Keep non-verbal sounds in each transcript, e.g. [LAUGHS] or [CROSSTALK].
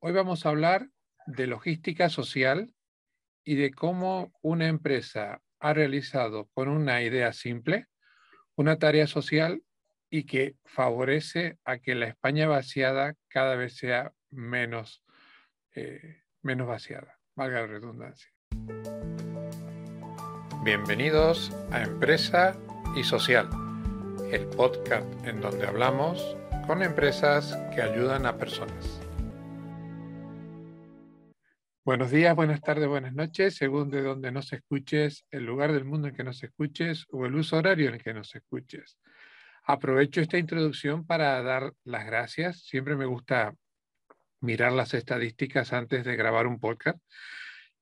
Hoy vamos a hablar de logística social y de cómo una empresa ha realizado con una idea simple una tarea social y que favorece a que la España vaciada cada vez sea menos, eh, menos vaciada, valga la redundancia. Bienvenidos a Empresa y Social, el podcast en donde hablamos con empresas que ayudan a personas. Buenos días, buenas tardes, buenas noches, según de donde nos escuches, el lugar del mundo en que nos escuches o el uso horario en el que nos escuches. Aprovecho esta introducción para dar las gracias. Siempre me gusta mirar las estadísticas antes de grabar un podcast.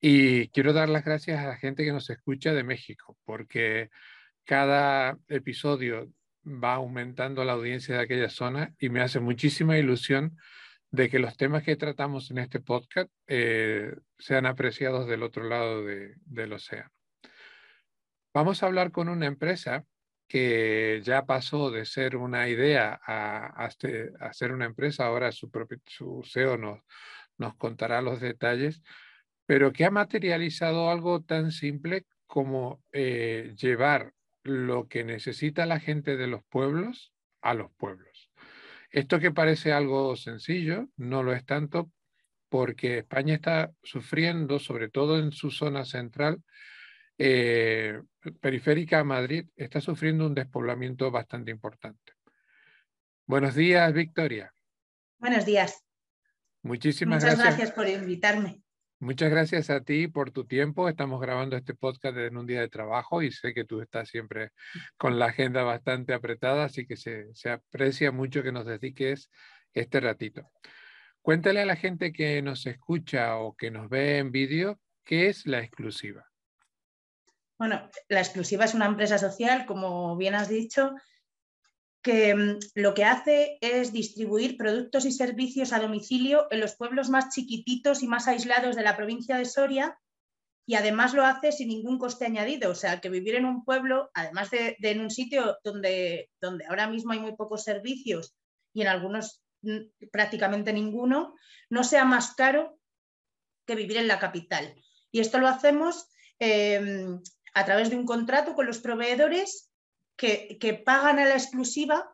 Y quiero dar las gracias a la gente que nos escucha de México, porque cada episodio va aumentando la audiencia de aquella zona y me hace muchísima ilusión de que los temas que tratamos en este podcast eh, sean apreciados del otro lado del océano. Vamos a hablar con una empresa que ya pasó de ser una idea a, ser una empresa, ahora su, propio, su CEO nos, nos contará los detalles, pero que ha materializado algo tan simple como eh, llevar lo que necesita la gente de los pueblos a los pueblos. Esto que parece algo sencillo, no lo es tanto porque España está sufriendo, sobre todo en su zona central, eh, periférica a Madrid, está sufriendo un despoblamiento bastante importante. Buenos días, Victoria. Buenos días. Muchísimas Muchas gracias por invitarme. Muchas gracias a ti por tu tiempo. Estamos grabando este podcast en un día de trabajo y sé que tú estás siempre con la agenda bastante apretada, así que se, aprecia mucho que nos dediques este ratito. Cuéntale a la gente que nos escucha o que nos ve en vídeo qué es la exclusiva. Bueno, la exclusiva es una empresa social, como bien has dicho, que mm, lo que hace es distribuir productos y servicios a domicilio en los pueblos más chiquititos y más aislados de la provincia de Soria y además lo hace sin ningún coste añadido. O sea, que vivir en un pueblo, además de, en un sitio donde, donde ahora mismo hay muy pocos servicios y en algunos mm, prácticamente ninguno, no sea más caro que vivir en la capital. Y esto lo hacemos em, a través de un contrato con los proveedores que, pagan a la exclusiva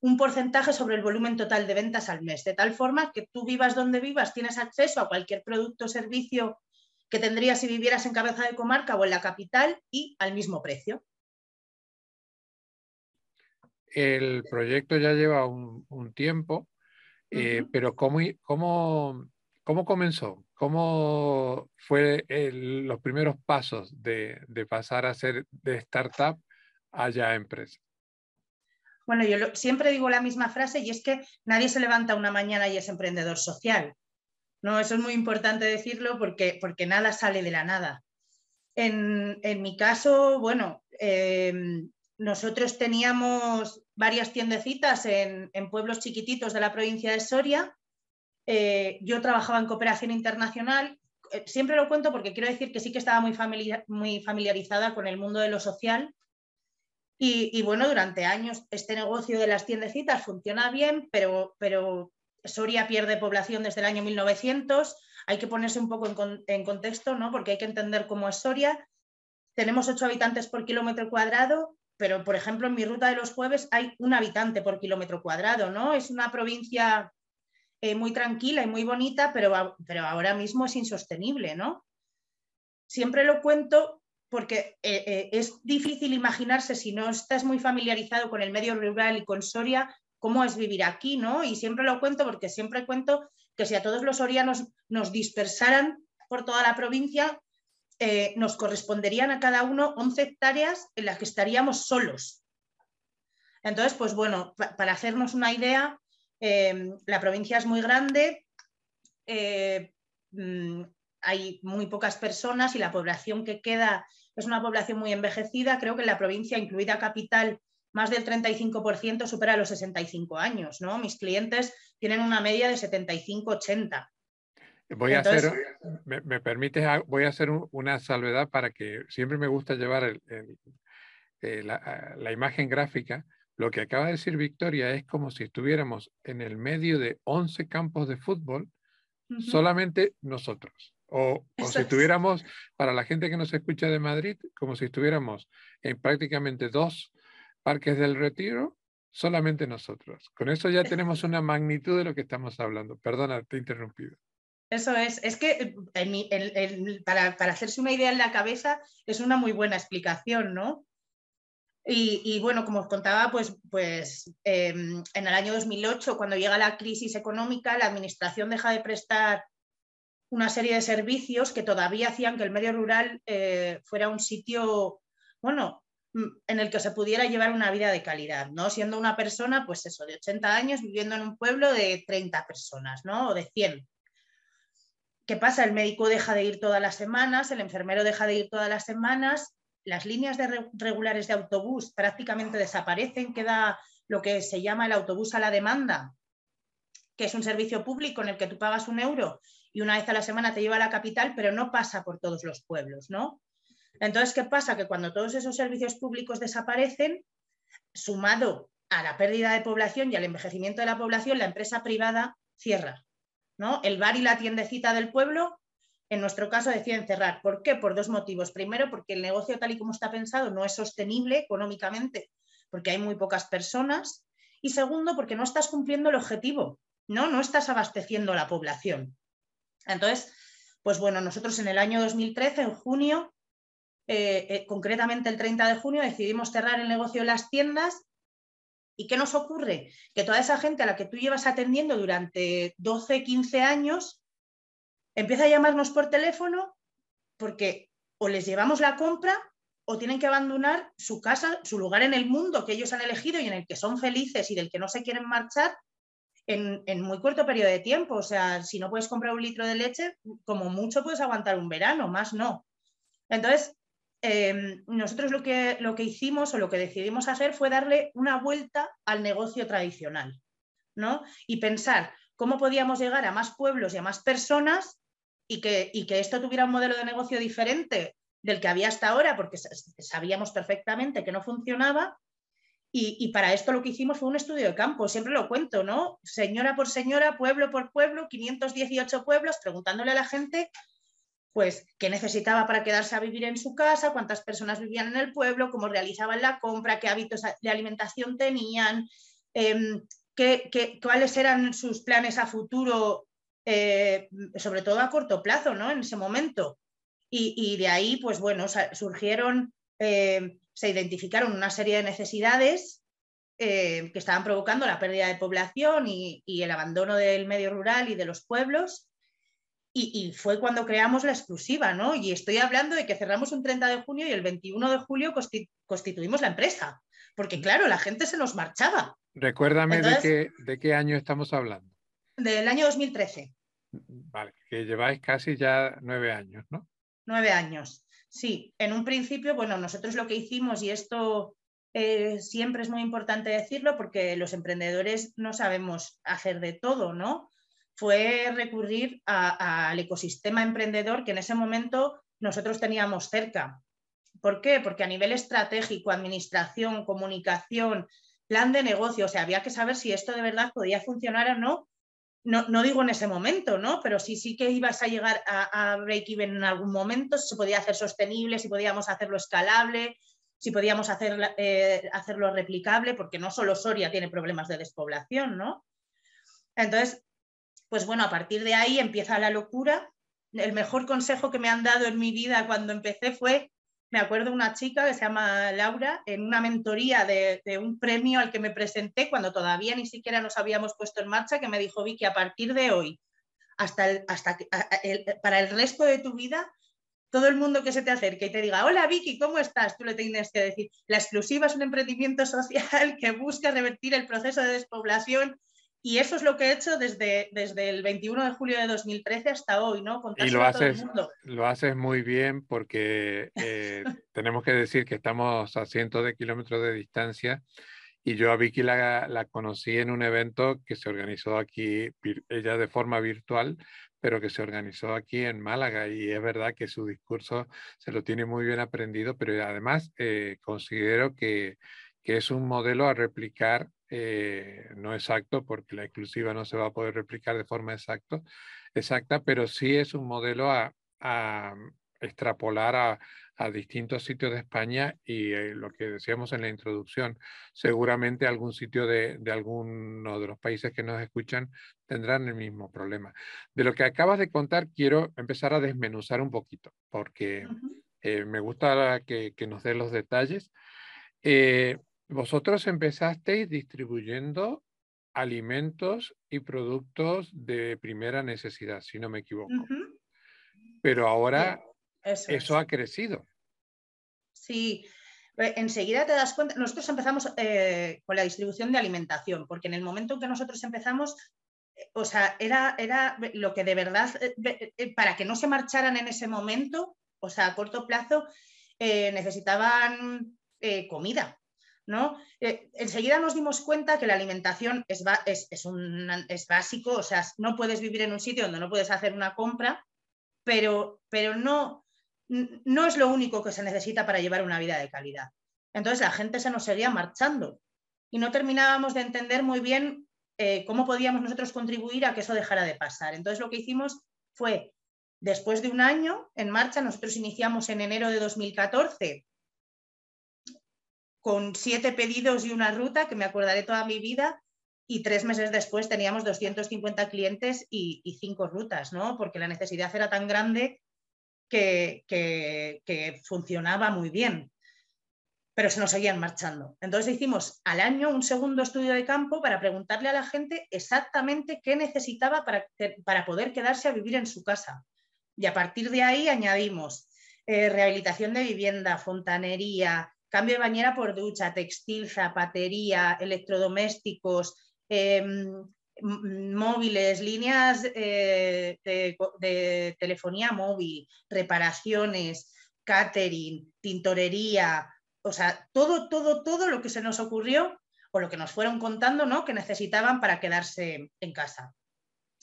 un porcentaje sobre el volumen total de ventas al mes, de tal forma que tú vivas donde vivas, tienes acceso a cualquier producto o servicio que tendrías si vivieras en cabeza de comarca o en la capital y al mismo precio. El proyecto ya lleva un, tiempo, eh, pero ¿cómo, cómo, cómo comenzó? ¿Cómo fue los primeros pasos de, de pasar a ser de startup haya empresa? Bueno, yo siempre digo la misma frase y es que nadie se levanta una mañana y es emprendedor social. No, eso es muy importante decirlo porque, porque nada sale de la nada. En, mi caso, bueno, em, nosotros teníamos varias tiendecitas en, pueblos chiquititos de la provincia de Soria. Eh, yo trabajaba en cooperación internacional. Eh, siempre lo cuento porque quiero decir que sí que estaba muy, muy familiarizada con el mundo de lo social y, bueno, durante años este negocio de las tiendecitas funciona bien, pero, pero Soria pierde población desde el año 1900. Hay que ponerse un poco en, contexto, ¿no? Porque hay que entender cómo es Soria. Tenemos 8 habitantes por kilómetro cuadrado, pero por ejemplo en mi ruta de los jueves hay un habitante por kilómetro cuadrado, ¿no? Es una provincia eh, muy tranquila y muy bonita, pero, pero ahora mismo es insostenible, ¿no? Siempre lo cuento porque eh, eh, es difícil imaginarse si no estás muy familiarizado con el medio rural y con Soria, cómo es vivir aquí, ¿no? Y siempre lo cuento porque siempre cuento que si a todos los sorianos nos dispersaran por toda la provincia, eh, nos corresponderían a cada uno 11 hectáreas en las que estaríamos solos. Entonces, pues bueno, para hacernos una idea, la provincia es muy grande, mm, hay muy pocas personas y la población que queda es una población muy envejecida. Creo que en la provincia, incluida capital, más del 35% supera los 65 años. ¿no? Mis clientes tienen una media de 75-80. Voy a hacer, me, me, permites, voy a hacer una salvedad para que siempre me gusta llevar eh, la, la, imagen gráfica. Lo que acaba de decir Victoria es como si estuviéramos en el medio de 11 campos de fútbol solamente nosotros. O, si estuviéramos, para la gente que nos escucha de Madrid, como si estuviéramos en prácticamente dos parques del retiro, solamente nosotros. Con eso ya tenemos una magnitud de lo que estamos hablando. Perdona, te he interrumpido. Eso es, es que para, hacerse una idea en la cabeza es una muy buena explicación, ¿no? Y, bueno, como os contaba, pues, pues em, en el año 2008, cuando llega la crisis económica, la administración deja de prestar una serie de servicios que todavía hacían que el medio rural eh, fuera un sitio, bueno, mm, en el que se pudiera llevar una vida de calidad, ¿no? Siendo una persona, pues eso, de 80 años viviendo en un pueblo de 30 personas, ¿no? O de 100. ¿Qué pasa? El médico deja de ir todas las semanas, el enfermero deja de ir todas las semanas, las líneas de regulares de autobús prácticamente desaparecen, queda lo que se llama el autobús a la demanda, que es un servicio público en el que tú pagas un euro y una vez a la semana te lleva a la capital, pero no pasa por todos los pueblos, ¿no? Entonces, ¿qué pasa? Que cuando todos esos servicios públicos desaparecen, sumado a la pérdida de población y al envejecimiento de la población, la empresa privada cierra. ¿no? El bar y la tiendecita del pueblo, en nuestro caso, deciden cerrar. ¿Por qué? Por dos motivos. Primero, porque el negocio tal y como está pensado no es sostenible económicamente, porque hay muy pocas personas. Y segundo, porque no estás cumpliendo el objetivo, ¿no? No estás abasteciendo a la población. Entonces, pues bueno, nosotros en el año 2013, en junio, eh, eh, concretamente el 30 de junio, decidimos cerrar el negocio de las tiendas ¿Y qué nos ocurre? Que toda esa gente a la que tú llevas atendiendo durante 12, 15 años empieza a llamarnos por teléfono porque o les llevamos la compra o tienen que abandonar su casa, su lugar en el mundo que ellos han elegido y en el que son felices y del que no se quieren marchar en, en, muy corto periodo de tiempo. O sea, si no puedes comprar un litro de leche, como mucho puedes aguantar un verano, más no. Entonces, Em, nosotros lo que, lo que hicimos o lo que decidimos hacer fue darle una vuelta al negocio tradicional, ¿no? Y pensar cómo podíamos llegar a más pueblos y a más personas y que, que esto tuviera un modelo de negocio diferente del que había hasta ahora, porque sabíamos perfectamente que no funcionaba. Y, para esto lo que hicimos fue un estudio de campo, siempre lo cuento, ¿no? Señora por señora, pueblo por pueblo, 518 pueblos, preguntándole a la gente pues qué necesitaba para quedarse a vivir en su casa, cuántas personas vivían en el pueblo, cómo realizaban la compra, qué hábitos de alimentación tenían, em, cuáles eran sus planes a futuro, eh, sobre todo a corto plazo, ¿no? En ese momento. Y, de ahí, pues bueno, surgieron, eh, se identificaron una serie de necesidades eh, que estaban provocando la pérdida de población y el abandono del medio rural y de los pueblos y, fue cuando creamos la exclusiva, ¿no? Y estoy hablando de que cerramos un 30 de junio y el 21 de julio constituimos la empresa, porque claro, la gente se nos marchaba. Recuérdame de, qué, de qué año estamos hablando. Del año 2013. Vale, que lleváis casi ya nueve años, ¿no? Nueve años, sí. En un principio, bueno, nosotros lo que hicimos, y esto eh, siempre es muy importante decirlo, porque los emprendedores no sabemos hacer de todo, ¿no? fue recurrir al ecosistema emprendedor que en ese momento nosotros teníamos cerca. ¿Por qué? Porque a nivel estratégico, administración, comunicación, plan de negocio, o sea, había que saber si esto de verdad podía funcionar o no. No, no digo en ese momento, ¿no? Pero sí, sí que ibas a llegar a, break-even en algún momento, si se podía hacer sostenible, si podíamos hacerlo escalable, si podíamos eh, hacerlo replicable, porque no solo Soria tiene problemas de despoblación, ¿no? Entonces, pues bueno, a partir de ahí empieza la locura. El mejor consejo que me han dado en mi vida cuando empecé fue, me acuerdo una chica que se llama Laura, en una mentoría de, un premio al que me presenté cuando todavía ni siquiera nos habíamos puesto en marcha, que me dijo, Vicky, a partir de hoy, hasta, hasta para el resto de tu vida, todo el mundo que se te acerque y te diga, hola Vicky, ¿cómo estás? Tú le tienes que decir, la exclusiva es un emprendimiento [LAUGHS] social que busca revertir el proceso de despoblación y eso es lo que he hecho desde, desde el 21 de julio de 2013 hasta hoy, ¿no? y lo haces, lo haces muy bien porque eh, [LAUGHS] tenemos que decir que estamos a cientos de kilómetros de distancia y yo a Vicky la, la, conocí en un evento que se organizó aquí, ella de forma virtual, pero que se organizó aquí en Málaga y es verdad que su discurso se lo tiene muy bien aprendido, pero además eh, considero que, que es un modelo a replicar eh, no exacto, porque la exclusiva no se va a poder replicar de forma exacto, exacta, pero sí es un modelo a, extrapolar a, distintos sitios de España y eh, lo que decíamos en la introducción, seguramente algún sitio de, alguno de los países que nos escuchan tendrán el mismo problema. De lo que acabas de contar, quiero empezar a desmenuzar un poquito, porque eh, me gusta que, nos dé los detalles. Vosotros empezasteis distribuyendo alimentos y productos de primera necesidad, si no me equivoco. Pero ahora eso, ha crecido. Sí, eh, enseguida te das cuenta, nosotros empezamos eh, con la distribución de alimentación, porque en el momento en que nosotros empezamos, eh, o sea, era, era lo que de verdad, para que no se marcharan en ese momento, o sea, a corto plazo, necesitaban comida. ¿No? Eh, enseguida nos dimos cuenta que la alimentación es, es, básico, o sea, no puedes vivir en un sitio donde no puedes hacer una compra, pero, pero no, no es lo único que se necesita para llevar una vida de calidad. Entonces la gente se nos seguía marchando y no terminábamos de entender muy bien eh, cómo podíamos nosotros contribuir a que eso dejara de pasar. Entonces lo que hicimos fue, después de un año en marcha, nosotros iniciamos en enero de 2014 con siete pedidos y una ruta que me acordaré toda mi vida y tres meses después teníamos 250 clientes y, cinco rutas, ¿no? Porque la necesidad era tan grande que, funcionaba muy bien, pero se nos seguían marchando. Entonces hicimos al año un segundo estudio de campo para preguntarle a la gente exactamente qué necesitaba para, para poder quedarse a vivir en su casa. Y a partir de ahí añadimos eh, rehabilitación de vivienda, fontanería, cambio de bañera por ducha, textil, zapatería, electrodomésticos, em, móviles, líneas eh, de, telefonía móvil, reparaciones, catering, tintorería, o sea, todo, todo, todo lo que se nos ocurrió o lo que nos fueron contando, ¿no? Que necesitaban para quedarse en casa.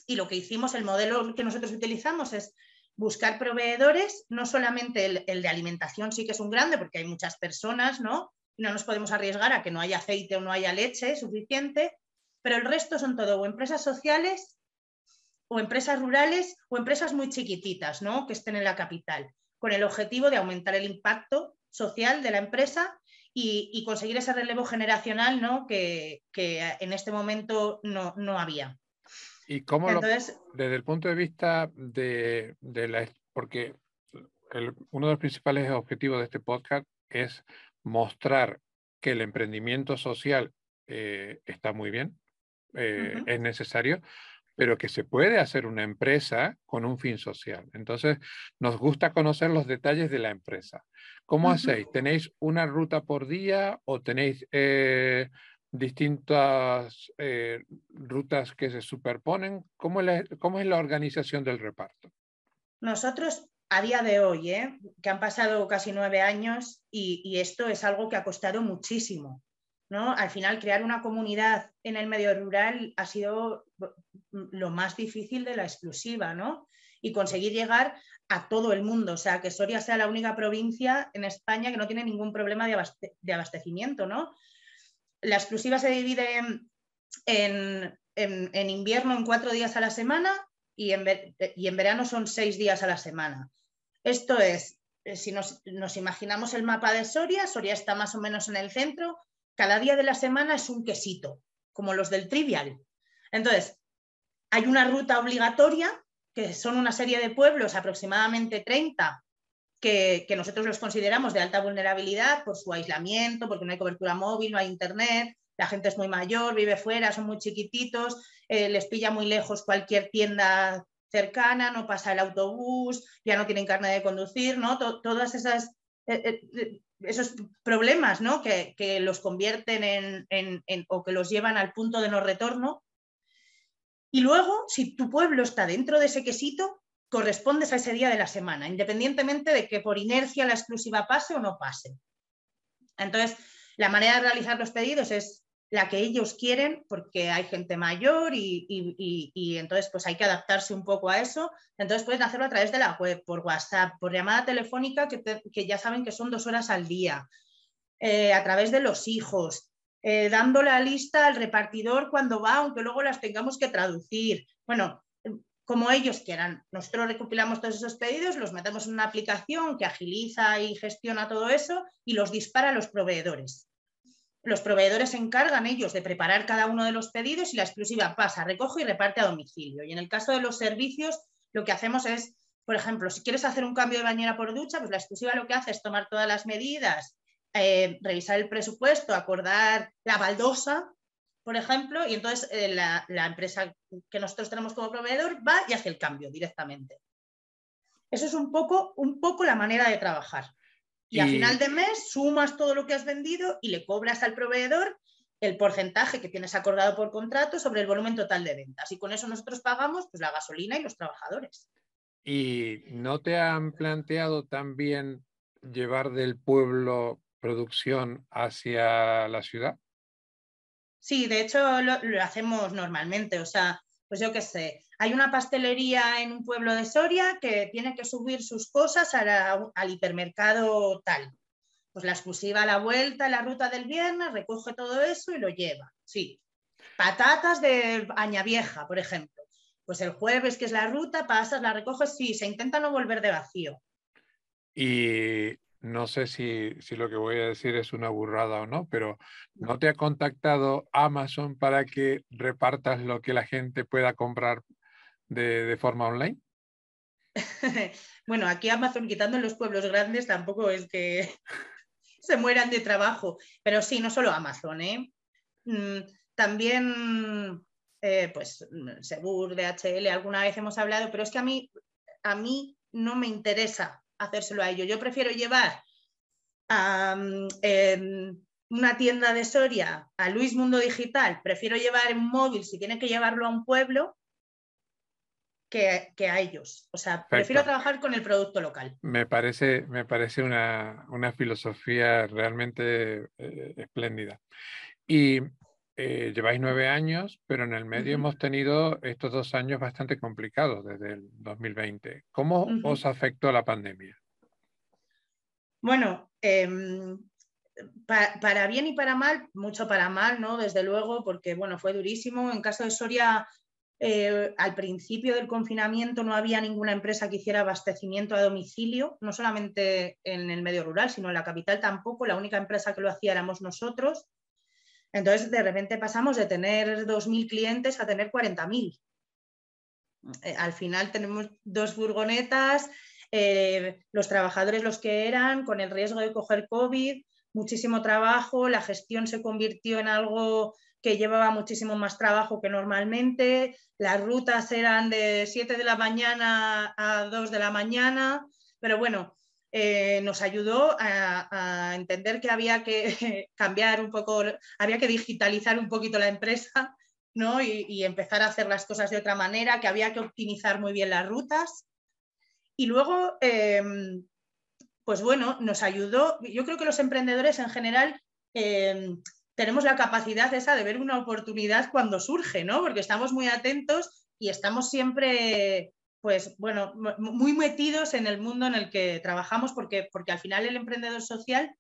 Y lo que hicimos, el modelo que nosotros utilizamos es buscar proveedores, no solamente el, de alimentación sí que es un grande, porque hay muchas personas, ¿no? No nos podemos arriesgar a que no haya aceite o no haya leche suficiente, pero el resto son todo o empresas sociales o empresas rurales o empresas muy chiquititas, ¿no? Que estén en la capital, con el objetivo de aumentar el impacto social de la empresa y, conseguir ese relevo generacional, ¿no? Que, en este momento no, no había. ¿Y cómo desde el punto de vista de, la... Porque uno de los principales objetivos de este podcast es mostrar que el emprendimiento social eh, está muy bien, eh, es necesario, pero que se puede hacer una empresa con un fin social. Entonces, nos gusta conocer los detalles de la empresa. ¿Cómo hacéis? ¿Tenéis una ruta por día o tenéis eh, distintas eh, rutas que se superponen. ¿Cómo, ¿Cómo, es la organización del reparto? Nosotros, a día de hoy, ¿eh? que han pasado casi nueve años y, esto es algo que ha costado muchísimo. ¿no? Al final, crear una comunidad en el medio rural ha sido lo más difícil de la exclusiva, ¿no? Y conseguir llegar a todo el mundo, o sea, que Soria sea la única provincia en España que no tiene ningún problema de, de abastecimiento, ¿no? La exclusiva se divide en, invierno en cuatro días a la semana y en, verano son seis días a la semana. Esto es, eh, si nos, imaginamos el mapa de Soria, Soria está más o menos en el centro, cada día de la semana es un quesito, como los del trivial. Entonces, hay una ruta obligatoria, que son una serie de pueblos, aproximadamente 30, que, nosotros los consideramos de alta vulnerabilidad por su aislamiento, porque no hay cobertura móvil, no hay internet, la gente es muy mayor, vive fuera, son muy chiquititos, eh, les pilla muy lejos cualquier tienda cercana, no pasa el autobús, ya no tienen carne de conducir, ¿no? todas esas eh, eh, esos problemas ¿no? que, los convierten en, o que los llevan al punto de no retorno. Y luego, si tu pueblo está dentro de ese quesito, correspondes a ese día de la semana, independientemente de que por inercia la exclusiva pase o no pase. Entonces, la manera de realizar los pedidos es la que ellos quieren porque hay gente mayor y, entonces pues hay que adaptarse un poco a eso. Entonces pueden hacerlo a través de la web, por WhatsApp, por llamada telefónica que, ya saben que son dos horas al día, eh, a través de los hijos. eh, dando la lista al repartidor cuando va, aunque luego las tengamos que traducir. Bueno, como ellos quieran. Nosotros recopilamos todos esos pedidos, los metemos en una aplicación que agiliza y gestiona todo eso y los dispara a los proveedores. Los proveedores se encargan ellos de preparar cada uno de los pedidos y la exclusiva pasa, recoge y reparte a domicilio. Y en el caso de los servicios, lo que hacemos es, por ejemplo, si quieres hacer un cambio de bañera por ducha, pues la exclusiva lo que hace es tomar todas las medidas, eh, revisar el presupuesto, acordar la baldosa, por ejemplo, y entonces eh, la, empresa que nosotros tenemos como proveedor va y hace el cambio directamente. Eso es un poco, un poco la manera de trabajar. Y, a final de mes sumas todo lo que has vendido y le cobras al proveedor el porcentaje que tienes acordado por contrato sobre el volumen total de ventas. Y con eso nosotros pagamos pues, la gasolina y los trabajadores. ¿Y no te han planteado también llevar del pueblo producción hacia la ciudad? Sí, de hecho lo, hacemos normalmente. O sea, pues yo qué sé, hay una pastelería en un pueblo de Soria que tiene que subir sus cosas al hipermercado tal. Pues la exclusiva a la vuelta, la ruta del viernes, recoge todo eso y lo lleva. Sí. Patatas de Añavieja, por ejemplo. Pues el jueves, que es la ruta, pasas, la recoges, sí, se intenta no volver de vacío. Y no sé si, lo que voy a decir es una burrada o no, pero ¿no te ha contactado Amazon para que repartas lo que la gente pueda comprar de, forma online? [LAUGHS] bueno, aquí Amazon, quitando los pueblos grandes, tampoco es que [LAUGHS] se mueran de trabajo, pero sí, no solo Amazon, ¿eh? Mm, también, eh, pues, Segur, DHL, alguna vez hemos hablado, pero es que a mí, a mí no me interesa hacérselo a ellos. Yo prefiero llevar a mm, una tienda de Soria a Luis Mundo Digital, prefiero llevar un móvil si tiene que llevarlo a un pueblo que, a ellos. O sea, prefiero trabajar con el producto local. Me parece, me parece una, filosofía realmente eh, espléndida. Y eh, lleváis nueve años, pero en el medio hemos tenido estos dos años bastante complicados desde el 2020. ¿Cómo os afectó la pandemia? Bueno, em, para bien y para mal, mucho para mal, ¿no? Desde luego, porque bueno, fue durísimo. En caso de Soria, eh, al principio del confinamiento no había ninguna empresa que hiciera abastecimiento a domicilio, no solamente en el medio rural, sino en la capital tampoco. La única empresa que lo hacía éramos nosotros. Entonces, de repente pasamos de tener 2.000 clientes a tener 40.000. Eh, al final tenemos dos furgonetas, eh, los trabajadores los que eran, con el riesgo de coger COVID, muchísimo trabajo, la gestión se convirtió en algo que llevaba muchísimo más trabajo que normalmente, las rutas eran de 7 de la mañana a 2 de la mañana, pero bueno, eh, nos ayudó a, entender que había que [LAUGHS] cambiar un poco, había que digitalizar un poquito la empresa ¿no? y, empezar a hacer las cosas de otra manera, que había que optimizar muy bien las rutas. Y luego, em, pues bueno, nos ayudó, yo creo que los emprendedores en general em, tenemos la capacidad esa de ver una oportunidad cuando surge, ¿no? Porque estamos muy atentos y estamos siempre pues bueno, muy metidos en el mundo en el que trabajamos, porque, porque al final el emprendedor social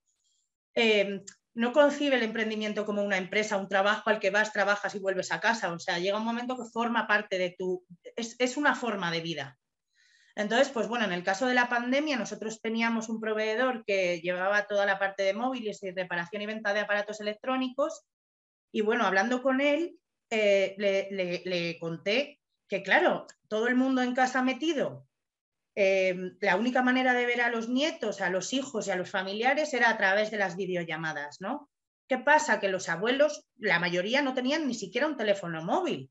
eh, no concibe el emprendimiento como una empresa, un trabajo al que vas, trabajas y vuelves a casa. O sea, llega un momento que forma parte de tu, es, es una forma de vida. Entonces, pues bueno, en el caso de la pandemia, nosotros teníamos un proveedor que llevaba toda la parte de móviles y reparación y venta de aparatos electrónicos. Y bueno, hablando con él, eh, le, le, conté que claro, todo el mundo en casa metido, eh, la única manera de ver a los nietos, a los hijos y a los familiares era a través de las videollamadas, ¿no? ¿Qué pasa? Que los abuelos, la mayoría no tenían ni siquiera un teléfono móvil.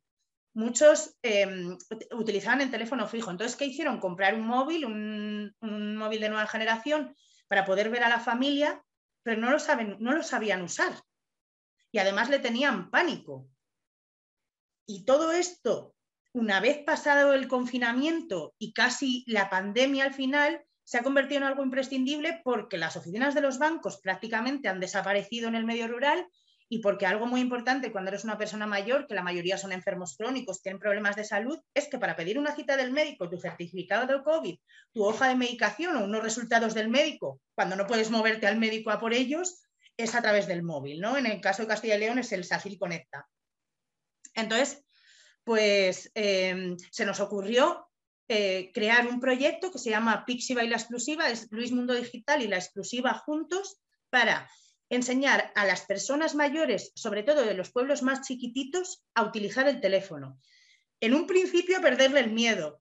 Muchos em, utilizaban el teléfono fijo. Entonces, ¿qué hicieron? Comprar un móvil, un, móvil de nueva generación para poder ver a la familia, pero no lo, saben, no lo sabían usar. Y además le tenían pánico. Y todo esto una vez pasado el confinamiento y casi la pandemia al final, se ha convertido en algo imprescindible porque las oficinas de los bancos prácticamente han desaparecido en el medio rural y porque algo muy importante cuando eres una persona mayor, que la mayoría son enfermos crónicos, tienen problemas de salud, es que para pedir una cita del médico, tu certificado de COVID, tu hoja de medicación o unos resultados del médico, cuando no puedes moverte al médico a por ellos, es a través del móvil, ¿no? En el caso de Castilla y León es el SACIL Conecta. Entonces, pues em, se nos ocurrió eh, crear un proyecto que se llama Pixiva y la exclusiva, es Luis Mundo Digital y la exclusiva juntos, para enseñar a las personas mayores, sobre todo de los pueblos más chiquititos, a utilizar el teléfono. En un principio, perderle el miedo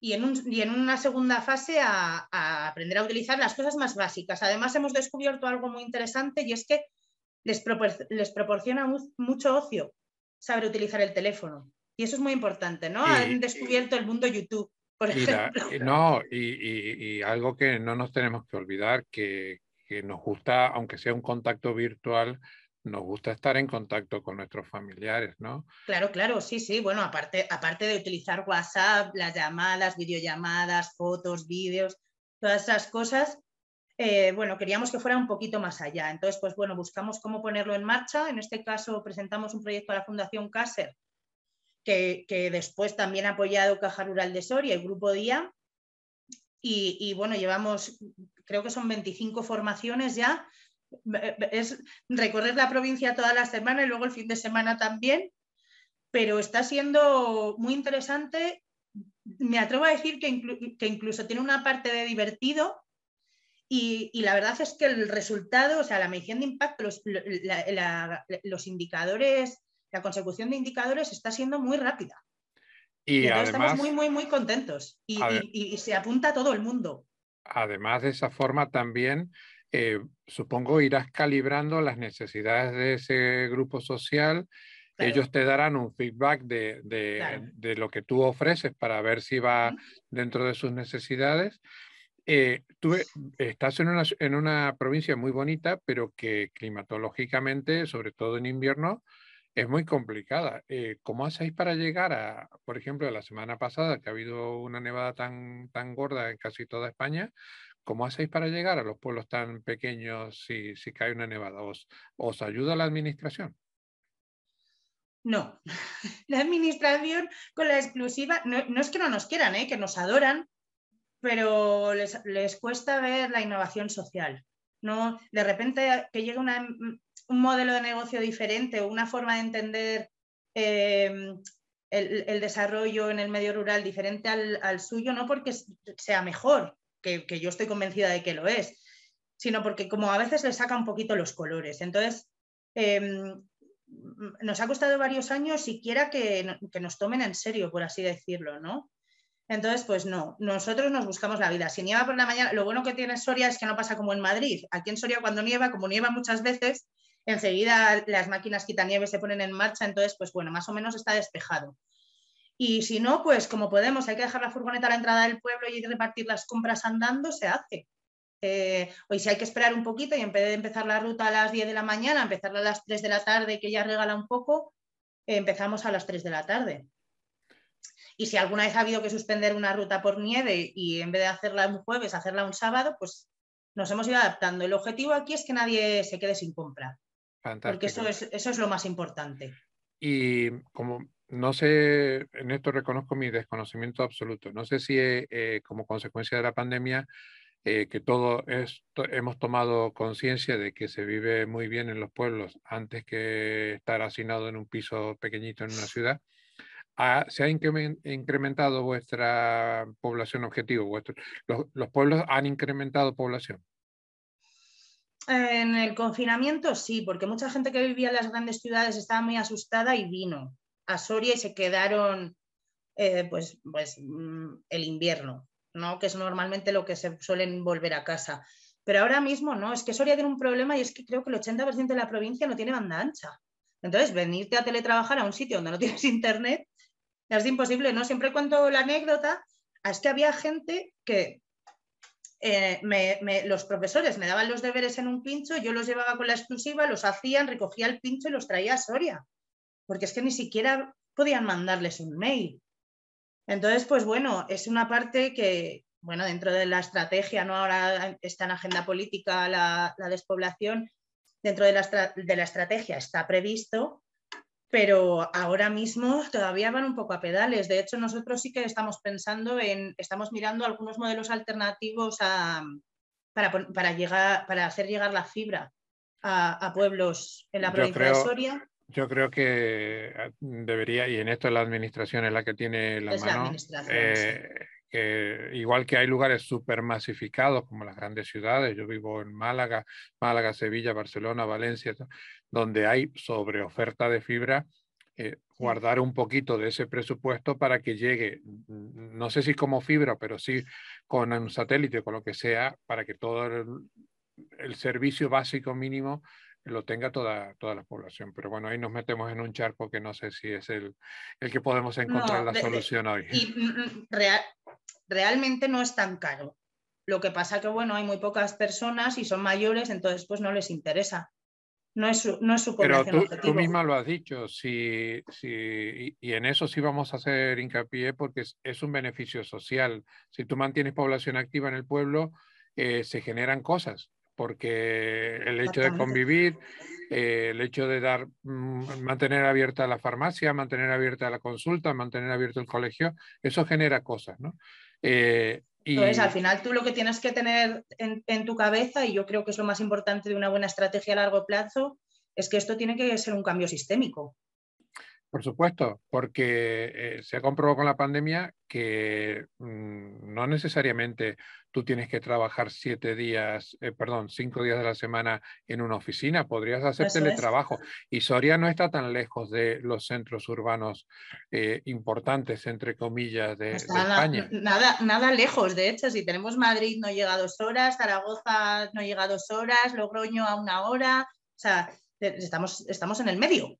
y en, en una segunda fase a, aprender a utilizar las cosas más básicas. Además, hemos descubierto algo muy interesante y es que les, les proporciona mucho ocio saber utilizar el teléfono. Y eso es muy importante, ¿no? Han descubierto el mundo YouTube, por ejemplo. no, y, algo que no nos tenemos que olvidar, que, que nos gusta, aunque sea un contacto virtual, nos gusta estar en contacto con nuestros familiares, ¿no? Claro, claro, sí, sí. Bueno, aparte, aparte de utilizar WhatsApp, las llamadas, videollamadas, fotos, vídeos, todas esas cosas, eh, bueno, queríamos que fuera un poquito más allá. Entonces, pues bueno, buscamos cómo ponerlo en marcha. En este caso, presentamos un proyecto a la Fundación Cáser, que, después también ha apoyado Caja Rural de Soria, el Grupo Día. Y, bueno, llevamos, creo que son 25 formaciones ya es recorrer la provincia toda la semana y luego el fin de semana también, pero está siendo muy interesante. Me atrevo a decir que, incluso tiene una parte de divertido y, la verdad es que el resultado, o sea, la medición de impacto, los, los indicadores, la consecución de indicadores está siendo muy rápida. Y, estamos muy, muy, muy contentos y, y, se apunta a todo el mundo. Además, de esa forma también eh, supongo irás calibrando las necesidades de ese grupo social. Ellos te darán un feedback de, de, lo que tú ofreces para ver si va dentro de sus necesidades. Eh, tú e, estás en una, en una provincia muy bonita, pero que climatológicamente, sobre todo en invierno, es muy complicada. Eh, ¿Cómo hacéis para llegar a, por ejemplo, la semana pasada, que ha habido una nevada tan, tan gorda en casi toda España? ¿Cómo hacéis para llegar a los pueblos tan pequeños si, si cae una nevada? ¿Os, ¿Os ayuda la administración? No, [LAUGHS] la administración con la exclusiva, no, es que no nos quieran, ¿eh? que nos adoran, pero les, les, cuesta ver la innovación social. ¿no? De repente que llegue un modelo de negocio diferente una forma de entender em, el, desarrollo en el medio rural diferente al, al, suyo, no porque sea mejor, que, yo estoy convencida de que lo es, sino porque como a veces le saca un poquito los colores. Entonces, em, nos ha costado varios años siquiera que, que, nos tomen en serio, por así decirlo, ¿no? Entonces, pues no, nosotros nos buscamos la vida. Si nieva por la mañana, lo bueno que tiene Soria es que no pasa como en Madrid. Aquí en Soria cuando nieva, como nieva muchas veces, enseguida las máquinas quitanieves se ponen en marcha, entonces, pues bueno, más o menos está despejado. Y si no, pues como podemos, hay que dejar la furgoneta a la entrada del pueblo y repartir las compras andando, se hace. Eh, hoy si hay que esperar un poquito y en vez de empezar la ruta a las 10 de la mañana, empezarla a las 3 de la tarde, que ya regala un poco, empezamos a las 3 de la tarde. Y si alguna vez ha habido que suspender una ruta por nieve y en vez de hacerla un jueves, hacerla un sábado, pues nos hemos ido adaptando. El objetivo aquí es que nadie se quede sin compra. Porque eso es, eso es lo más importante. Y como no sé, en esto reconozco mi desconocimiento absoluto. No sé si eh, como consecuencia de la pandemia, eh, que todo esto hemos tomado conciencia de que se vive muy bien en los pueblos antes que estar hacinado en un piso pequeñito en una ciudad. ¿Se ha incrementado vuestra población objetivo? los, los pueblos han incrementado población? En el confinamiento sí, porque mucha gente que vivía en las grandes ciudades estaba muy asustada y vino a Soria y se quedaron eh, pues, pues mm, el invierno, ¿no? que es normalmente lo que se suelen volver a casa. Pero ahora mismo no, es que Soria tiene un problema y es que creo que el 80% de la provincia no tiene banda ancha. Entonces, venirte a teletrabajar a un sitio donde no [LAUGHS] tienes internet es imposible. No siempre cuento la anécdota, es que había gente que eh, los profesores me daban los deberes en un pincho, yo los llevaba con la exclusiva, los hacían, recogía el pincho y los traía a Soria porque es que ni siquiera podían mandarles un mail. Entonces, pues bueno, es una parte que, bueno, dentro de la estrategia, ¿no? Ahora está en agenda política la, despoblación, dentro de la, de la estrategia está previsto, pero ahora mismo todavía van un poco a pedales. De hecho, nosotros sí que estamos pensando en, estamos mirando algunos modelos alternativos para, para, llegar, para hacer llegar la fibra a, pueblos en la provincia de Soria. Yo creo que ah, debería, y en esto la administración es la que tiene la mano, eh, igual que hay lugares súper masificados como las grandes ciudades, yo vivo en Málaga, Málaga, Sevilla, Barcelona, Valencia, donde hay sobre oferta de fibra, eh, guardar un poquito de ese presupuesto para que llegue, no sé si como fibra, pero sí con un satélite, con lo que sea, para que todo el servicio básico mínimo lo tenga toda, toda la población. Pero bueno, ahí nos metemos en un charco que no sé si es el, el que podemos encontrar la solución hoy. Y mm, mm, real, realmente no es tan caro. Lo que pasa que, bueno, hay muy pocas personas y son mayores, entonces pues no les interesa. No es su, no es su Pero tú, tú, misma lo has dicho, si, si, y, en eso sí vamos a hacer hincapié porque es, es un beneficio social. Si tú mantienes población activa en el pueblo, eh, se generan cosas porque el hecho de convivir, eh, el hecho de dar, mm, mantener abierta la farmacia, mantener abierta la consulta, mantener abierto el colegio, eso genera cosas, ¿no? Eh, Entonces, al final tú lo que tienes que tener en, tu cabeza, y yo creo que es lo más importante de una buena estrategia a largo plazo, es que esto tiene que ser un cambio sistémico. Por supuesto, porque eh, se ha comprobado con la pandemia que mm, no necesariamente tú tienes que trabajar siete días, eh, perdón, cinco días de la semana en una oficina, podrías hacer teletrabajo. Y Soria no está tan lejos de los centros urbanos eh, importantes, entre comillas, de, España. Nada, nada lejos, de hecho, si tenemos Madrid no llega a dos horas, Zaragoza no llega a dos horas, Logroño a una hora, o sea, estamos, estamos en el medio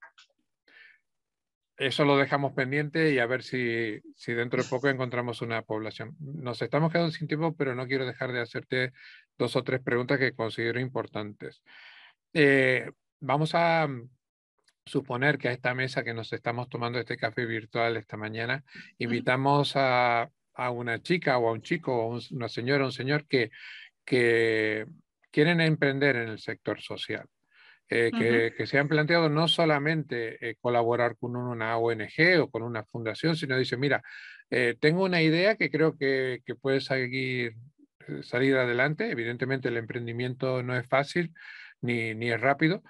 eso lo dejamos pendiente y a ver si, si, dentro de poco encontramos una población. Nos estamos quedando sin tiempo, pero no quiero dejar de hacerte dos o tres preguntas que considero importantes. Eh, vamos a mm, suponer que a esta mesa que nos estamos tomando este café virtual esta mañana, invitamos a, a una chica o a un chico o una señora o un señor que, que quieren emprender en el sector social. Eh, que, se han planteado no solamente eh, colaborar con una ONG o con una fundación, sino dice, mira, eh, tengo una idea que creo que, que puede seguir, salir adelante. Evidentemente el emprendimiento no es fácil ni, ni es rápido,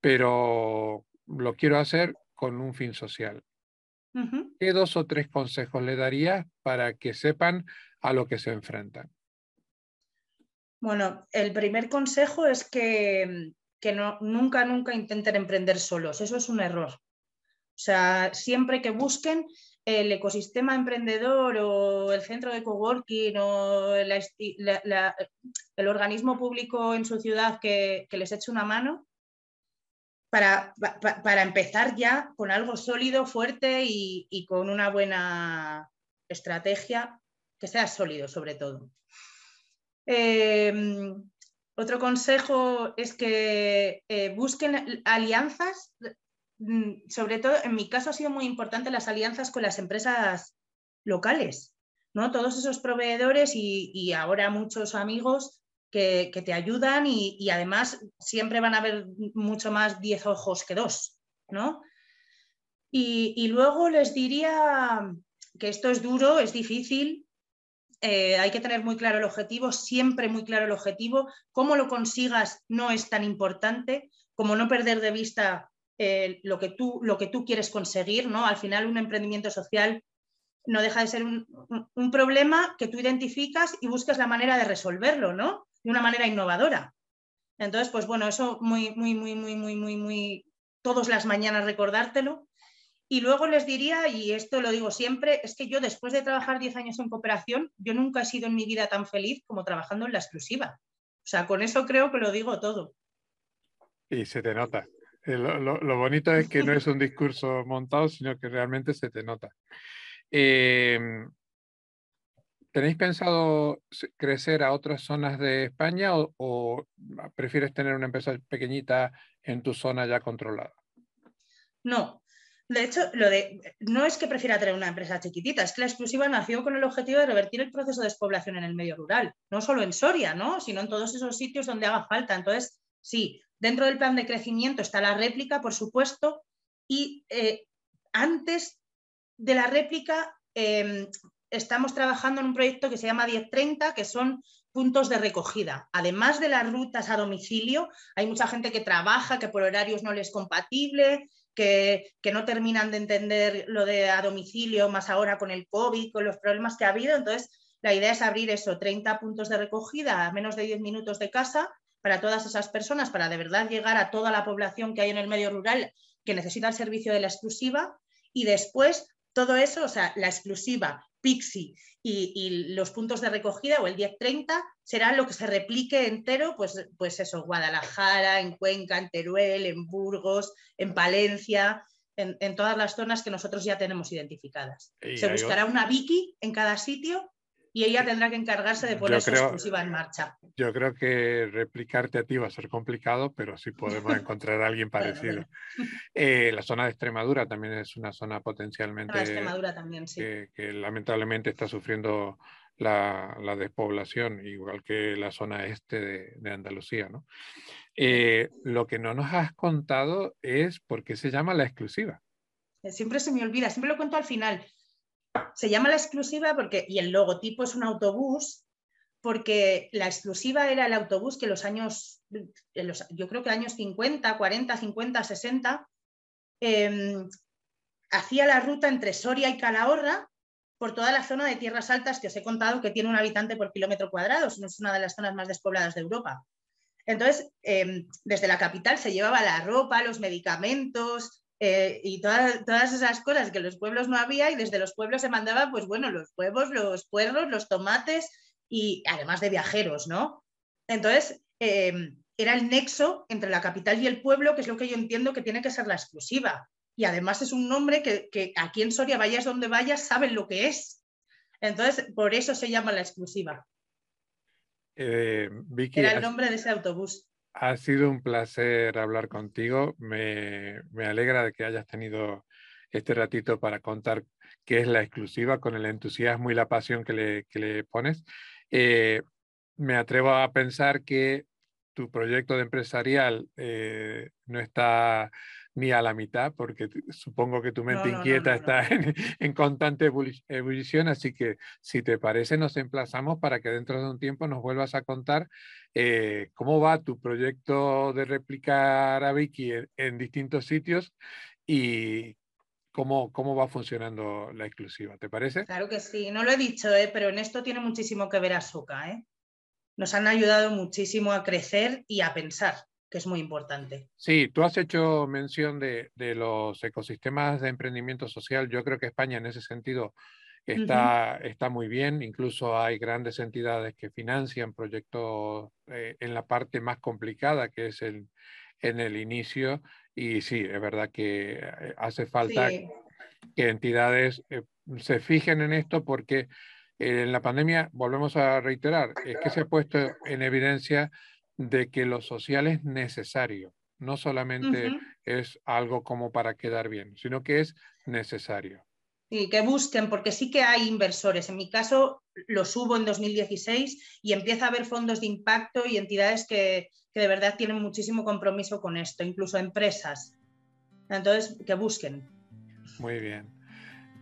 pero lo quiero hacer con un fin social. ¿Qué dos o tres consejos le daría para que sepan a lo que se enfrentan? Bueno, el primer consejo es que que nunca, nunca intenten emprender solos. Eso es un error. O sea, siempre que busquen el ecosistema emprendedor o el centro de coworking o el organismo público en su ciudad que, les eche una mano para, para, empezar ya con algo sólido, fuerte y, con una buena estrategia que sea sólido sobre todo. Eh, otro consejo es que eh, busquen alianzas, mm, sobre todo en mi caso ha sido muy importante las alianzas con las empresas locales, ¿no? Todos esos proveedores y, ahora muchos amigos que, te ayudan y, además siempre van a haber mucho más 10 ojos que dos, ¿no? y luego les diría que esto es duro, es difícil, eh, hay que tener muy claro el objetivo, siempre muy claro el objetivo. Cómo lo consigas no es tan importante como no perder de vista eh, lo, que tú, lo que tú quieres conseguir. ¿no? Al final, un emprendimiento social no deja de ser un, problema que tú identificas y buscas la manera de resolverlo, ¿no? De una manera innovadora. Entonces, pues bueno, eso muy, muy, muy, muy, muy, muy, muy, todas las mañanas recordártelo y luego les diría, y esto lo digo siempre, es que yo después de trabajar 10 años en cooperación, yo nunca he sido en mi vida tan feliz como trabajando en la exclusiva. O sea, con eso creo que lo digo todo. Y se te nota. Eh, lo, bonito es que no es un discurso montado, sino que realmente se te nota. Em, ¿Tenéis pensado crecer a otras zonas de España o prefieres tener una empresa pequeñita en tu zona ya controlada? No, de hecho, lo de, no es que prefiera tener una empresa chiquitita, es que la exclusiva nació con el objetivo de revertir el proceso de despoblación en el medio rural, no solo en Soria, ¿no? sino en todos esos sitios donde haga falta. Entonces, sí, dentro del plan de crecimiento está la réplica, por supuesto, y eh, antes de la réplica, em, estamos trabajando en un proyecto que se llama 1030, que son puntos de recogida. Además de las rutas a domicilio, hay mucha gente que trabaja, que por horarios no les es compatible, que, no terminan de entender lo de a domicilio, más ahora con el COVID, con los problemas que ha habido. Entonces, la idea es abrir eso, 30 puntos de recogida a menos de 10 minutos de casa para todas esas personas, para de verdad llegar a toda la población que hay en el medio rural que necesita el servicio de la exclusiva. Y después, todo eso, o sea, la exclusiva, Pixi y, los puntos de recogida o el 1030 será lo que se replique entero, pues, pues eso, Guadalajara, en Cuenca, en Teruel, en Burgos, en Palencia, en, todas las zonas que nosotros ya tenemos identificadas. se buscará una Vicky en cada sitio y ella tendrá que encargarse de poner su exclusiva en marcha. Yo creo que replicarte a ti va a ser complicado, pero sí podemos encontrar a alguien [LAUGHS] parecido. Eh, la zona de Extremadura también es una zona potencialmente... La Extremadura también, sí. Que, lamentablemente está sufriendo la, despoblación, igual que la zona este de, Andalucía. ¿no? Eh, lo que no nos has contado es por qué se llama la exclusiva. Siempre se me olvida, siempre lo cuento al final. Se llama la exclusiva porque, y el logotipo es un autobús, porque la exclusiva era el autobús que los años, yo creo que años 50, 40, 50, 60, hacía la ruta entre Soria y Calahorra por toda la zona de tierras altas que os he contado que tiene un habitante por kilómetro cuadrado, es una de las zonas más despobladas de Europa. Entonces, em, desde la capital se llevaba la ropa, los medicamentos, eh, y todas, todas esas cosas que en los pueblos no había y desde los pueblos se mandaban, pues bueno, los huevos, los puerros, los tomates y además de viajeros, ¿no? Entonces, em, era el nexo entre la capital y el pueblo, que es lo que yo entiendo que tiene que ser la exclusiva. Y además es un nombre que, que aquí en Soria, vayas donde vayas, saben lo que es. Entonces, por eso se llama la exclusiva. Eh, era el nombre de ese autobús. Ha sido un placer hablar contigo. Me, alegra de que hayas tenido este ratito para contar qué es la exclusiva con el entusiasmo y la pasión que le, le pones. Eh, me atrevo a pensar que tu proyecto de empresarial eh, no está ni a la mitad, porque supongo que tu mente inquieta está en, constante ebullición, así que si te parece nos emplazamos para que dentro de un tiempo nos vuelvas a contar eh, cómo va tu proyecto de replicar a Vicky en, distintos sitios y cómo, cómo va funcionando la exclusiva, ¿te parece? Claro que sí, no lo he dicho, ¿eh? pero en esto tiene muchísimo que ver Azuka, ¿eh? Nos han ayudado muchísimo a crecer y a pensar que es muy importante. Sí, tú has hecho mención de, los ecosistemas de emprendimiento social. Yo creo que España en ese sentido está, está muy bien. Incluso hay grandes entidades que financian proyectos eh, en la parte más complicada, que es el, en el inicio. Y sí, es verdad que eh, hace falta que entidades eh, se fijen en esto porque en la pandemia, volvemos a reiterar, es que se ha puesto en evidencia de que lo social es necesario, no solamente es algo como para quedar bien, sino que es necesario. Y que busquen, porque sí que hay inversores. En mi caso, lo subo en 2016 y empieza a haber fondos de impacto y entidades que, de verdad tienen muchísimo compromiso con esto, incluso empresas. Entonces, que busquen. Muy bien.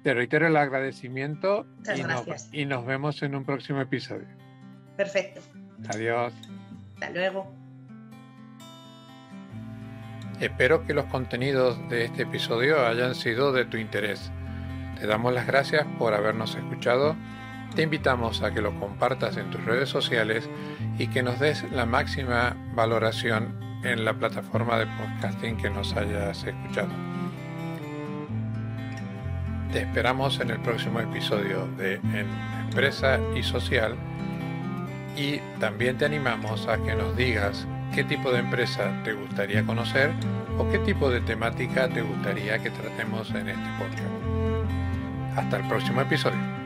Te reitero el agradecimiento y, Nos, y nos vemos en un próximo episodio. Perfecto. Adiós. Hasta luego. Espero que los contenidos de este episodio hayan sido de tu interés. Te damos las gracias por habernos escuchado. Te invitamos a que lo compartas en tus redes sociales y que nos des la máxima valoración en la plataforma de podcasting que nos hayas escuchado. Te esperamos en el próximo episodio de En Empresa y Social y también te animamos a que nos digas qué tipo de empresa te gustaría conocer o qué tipo de temática te gustaría que tratemos en este podcast. Hasta el próximo episodio.